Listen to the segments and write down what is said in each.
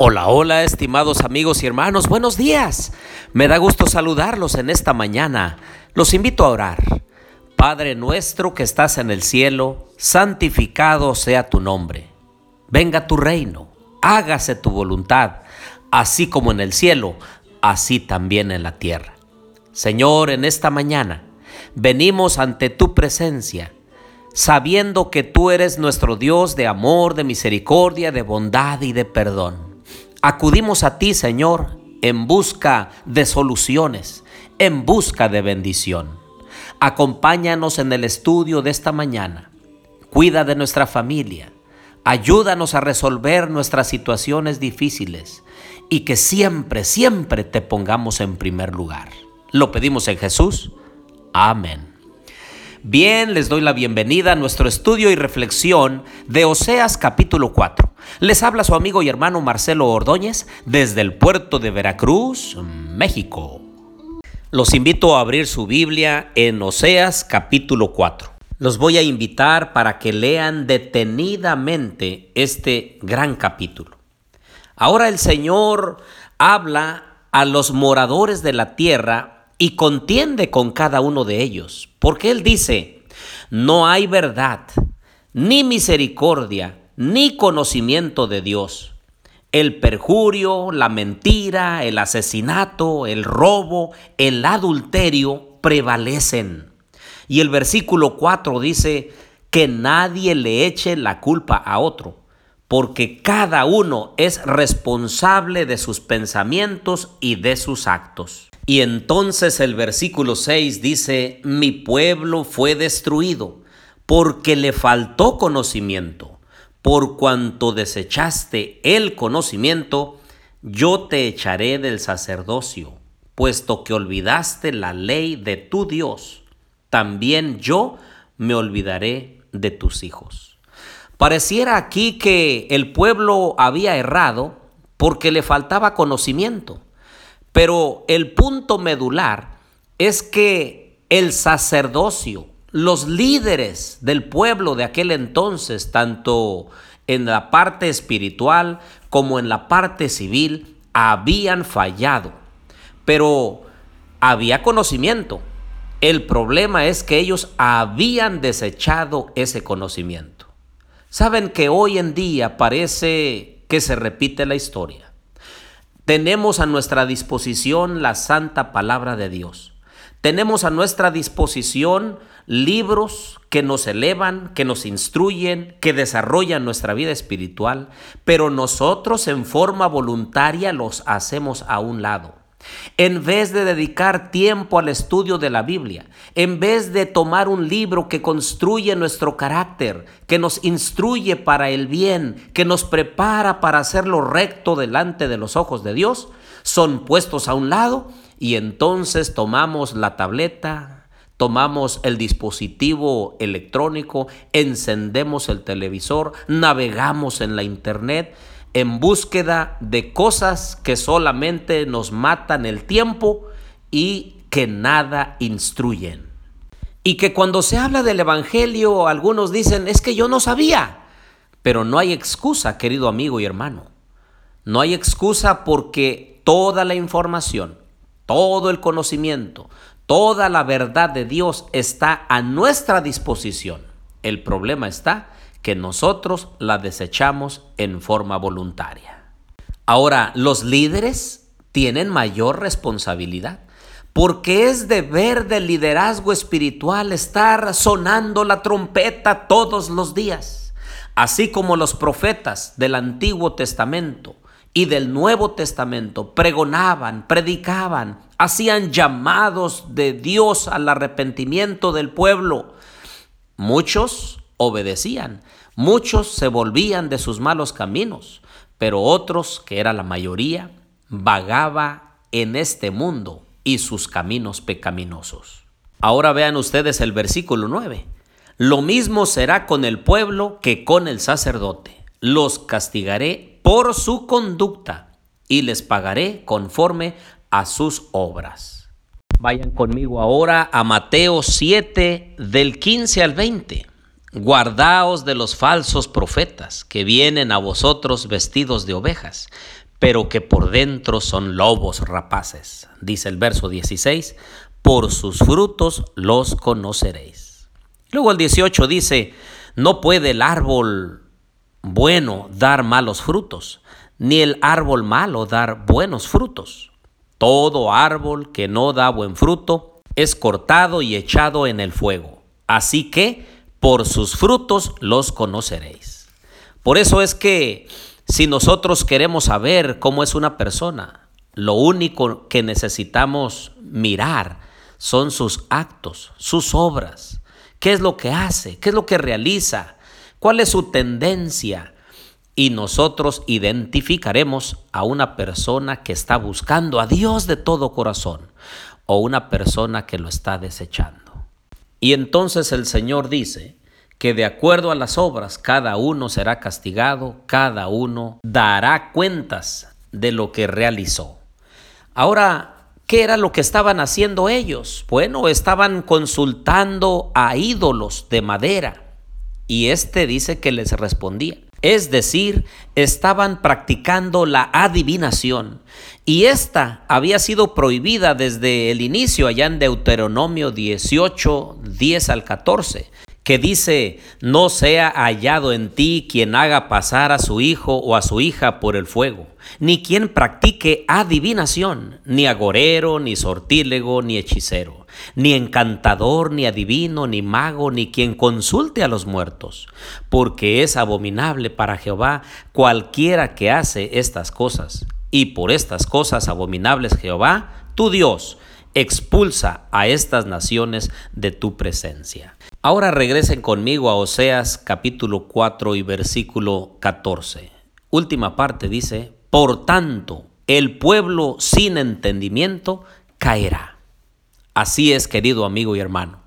Hola, hola, estimados amigos y hermanos, buenos días. Me da gusto saludarlos en esta mañana. Los invito a orar. Padre nuestro que estás en el cielo, santificado sea tu nombre. Venga tu reino, hágase tu voluntad, así como en el cielo, así también en la tierra. Señor, en esta mañana venimos ante tu presencia, sabiendo que tú eres nuestro Dios de amor, de misericordia, de bondad y de perdón. Acudimos a ti, Señor, en busca de soluciones, en busca de bendición. Acompáñanos en el estudio de esta mañana. Cuida de nuestra familia. Ayúdanos a resolver nuestras situaciones difíciles y que siempre, siempre te pongamos en primer lugar. Lo pedimos en Jesús. Amén. Bien, les doy la bienvenida a nuestro estudio y reflexión de Oseas capítulo 4. Les habla su amigo y hermano Marcelo Ordóñez desde el puerto de Veracruz, México. Los invito a abrir su Biblia en Oseas capítulo 4. Los voy a invitar para que lean detenidamente este gran capítulo. Ahora el Señor habla a los moradores de la tierra y contiende con cada uno de ellos, porque Él dice, no hay verdad, ni misericordia, ni conocimiento de Dios. El perjurio, la mentira, el asesinato, el robo, el adulterio prevalecen. Y el versículo 4 dice que nadie le eche la culpa a otro, porque cada uno es responsable de sus pensamientos y de sus actos. Y entonces el versículo 6 dice, mi pueblo fue destruido porque le faltó conocimiento. Por cuanto desechaste el conocimiento, yo te echaré del sacerdocio, puesto que olvidaste la ley de tu Dios. También yo me olvidaré de tus hijos. Pareciera aquí que el pueblo había errado porque le faltaba conocimiento. Pero el punto medular es que el sacerdocio, los líderes del pueblo de aquel entonces, tanto en la parte espiritual como en la parte civil, habían fallado. Pero había conocimiento. El problema es que ellos habían desechado ese conocimiento. Saben que hoy en día parece que se repite la historia. Tenemos a nuestra disposición la santa palabra de Dios. Tenemos a nuestra disposición libros que nos elevan, que nos instruyen, que desarrollan nuestra vida espiritual, pero nosotros en forma voluntaria los hacemos a un lado. En vez de dedicar tiempo al estudio de la Biblia, en vez de tomar un libro que construye nuestro carácter, que nos instruye para el bien, que nos prepara para hacer lo recto delante de los ojos de Dios, son puestos a un lado y entonces tomamos la tableta, tomamos el dispositivo electrónico, encendemos el televisor, navegamos en la internet en búsqueda de cosas que solamente nos matan el tiempo y que nada instruyen. Y que cuando se habla del Evangelio algunos dicen, es que yo no sabía. Pero no hay excusa, querido amigo y hermano. No hay excusa porque toda la información, todo el conocimiento, toda la verdad de Dios está a nuestra disposición. El problema está que nosotros la desechamos en forma voluntaria. Ahora, los líderes tienen mayor responsabilidad porque es deber del liderazgo espiritual estar sonando la trompeta todos los días, así como los profetas del Antiguo Testamento y del Nuevo Testamento pregonaban, predicaban, hacían llamados de Dios al arrepentimiento del pueblo. Muchos obedecían. Muchos se volvían de sus malos caminos, pero otros, que era la mayoría, vagaba en este mundo y sus caminos pecaminosos. Ahora vean ustedes el versículo 9. Lo mismo será con el pueblo que con el sacerdote. Los castigaré por su conducta y les pagaré conforme a sus obras. Vayan conmigo ahora a Mateo 7 del 15 al 20. Guardaos de los falsos profetas que vienen a vosotros vestidos de ovejas, pero que por dentro son lobos rapaces. Dice el verso 16, por sus frutos los conoceréis. Luego el 18 dice, no puede el árbol bueno dar malos frutos, ni el árbol malo dar buenos frutos. Todo árbol que no da buen fruto es cortado y echado en el fuego. Así que, por sus frutos los conoceréis. Por eso es que si nosotros queremos saber cómo es una persona, lo único que necesitamos mirar son sus actos, sus obras. ¿Qué es lo que hace? ¿Qué es lo que realiza? ¿Cuál es su tendencia? Y nosotros identificaremos a una persona que está buscando a Dios de todo corazón o una persona que lo está desechando. Y entonces el Señor dice que de acuerdo a las obras cada uno será castigado, cada uno dará cuentas de lo que realizó. Ahora, ¿qué era lo que estaban haciendo ellos? Bueno, estaban consultando a ídolos de madera y este dice que les respondía. Es decir, estaban practicando la adivinación. Y esta había sido prohibida desde el inicio allá en Deuteronomio 18, 10 al 14 que dice, no sea hallado en ti quien haga pasar a su hijo o a su hija por el fuego, ni quien practique adivinación, ni agorero, ni sortílego, ni hechicero, ni encantador, ni adivino, ni mago, ni quien consulte a los muertos, porque es abominable para Jehová cualquiera que hace estas cosas. Y por estas cosas abominables Jehová, tu Dios, expulsa a estas naciones de tu presencia. Ahora regresen conmigo a Oseas capítulo 4 y versículo 14. Última parte dice, por tanto, el pueblo sin entendimiento caerá. Así es, querido amigo y hermano.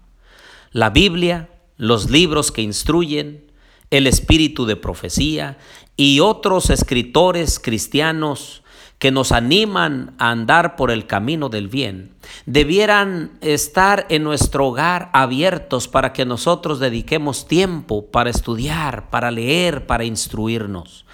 La Biblia, los libros que instruyen, el espíritu de profecía y otros escritores cristianos que nos animan a andar por el camino del bien, debieran estar en nuestro hogar abiertos para que nosotros dediquemos tiempo para estudiar, para leer, para instruirnos.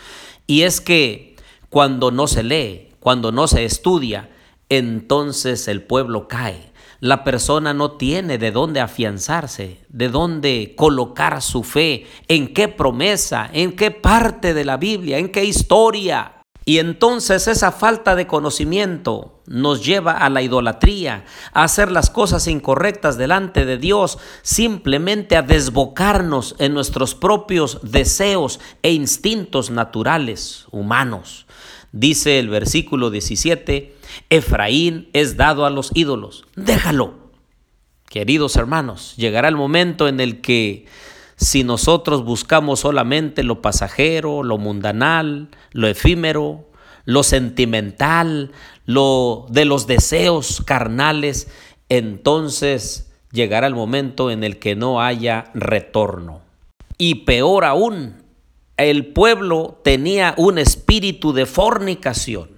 Y es que cuando no se lee, cuando no se estudia, entonces el pueblo cae. La persona no tiene de dónde afianzarse, de dónde colocar su fe, en qué promesa, en qué parte de la Biblia, en qué historia. Y entonces esa falta de conocimiento nos lleva a la idolatría, a hacer las cosas incorrectas delante de Dios, simplemente a desbocarnos en nuestros propios deseos e instintos naturales humanos. Dice el versículo 17, Efraín es dado a los ídolos, déjalo. Queridos hermanos, llegará el momento en el que si nosotros buscamos solamente lo pasajero, lo mundanal, lo efímero, lo sentimental, lo de los deseos carnales, entonces llegará el momento en el que no haya retorno. Y peor aún, el pueblo tenía un espíritu de fornicación.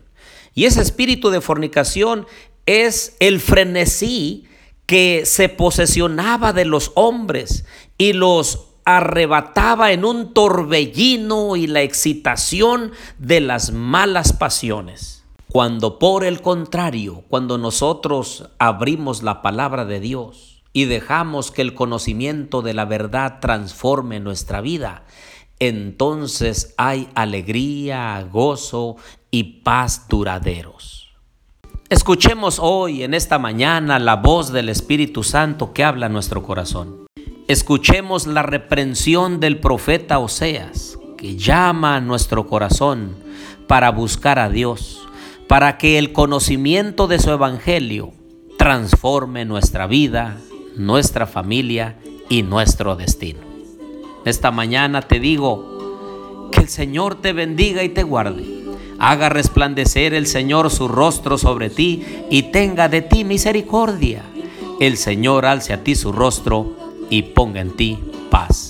Y ese espíritu de fornicación es el frenesí que se posesionaba de los hombres y los arrebataba en un torbellino y la excitación de las malas pasiones. Cuando por el contrario, cuando nosotros abrimos la palabra de Dios y dejamos que el conocimiento de la verdad transforme nuestra vida, entonces hay alegría, gozo y paz duraderos. Escuchemos hoy, en esta mañana, la voz del Espíritu Santo que habla en nuestro corazón. Escuchemos la reprensión del profeta Oseas, que llama a nuestro corazón para buscar a Dios, para que el conocimiento de su evangelio transforme nuestra vida, nuestra familia y nuestro destino. Esta mañana te digo, que el Señor te bendiga y te guarde. Haga resplandecer el Señor su rostro sobre ti y tenga de ti misericordia. El Señor alce a ti su rostro y ponga en ti paz.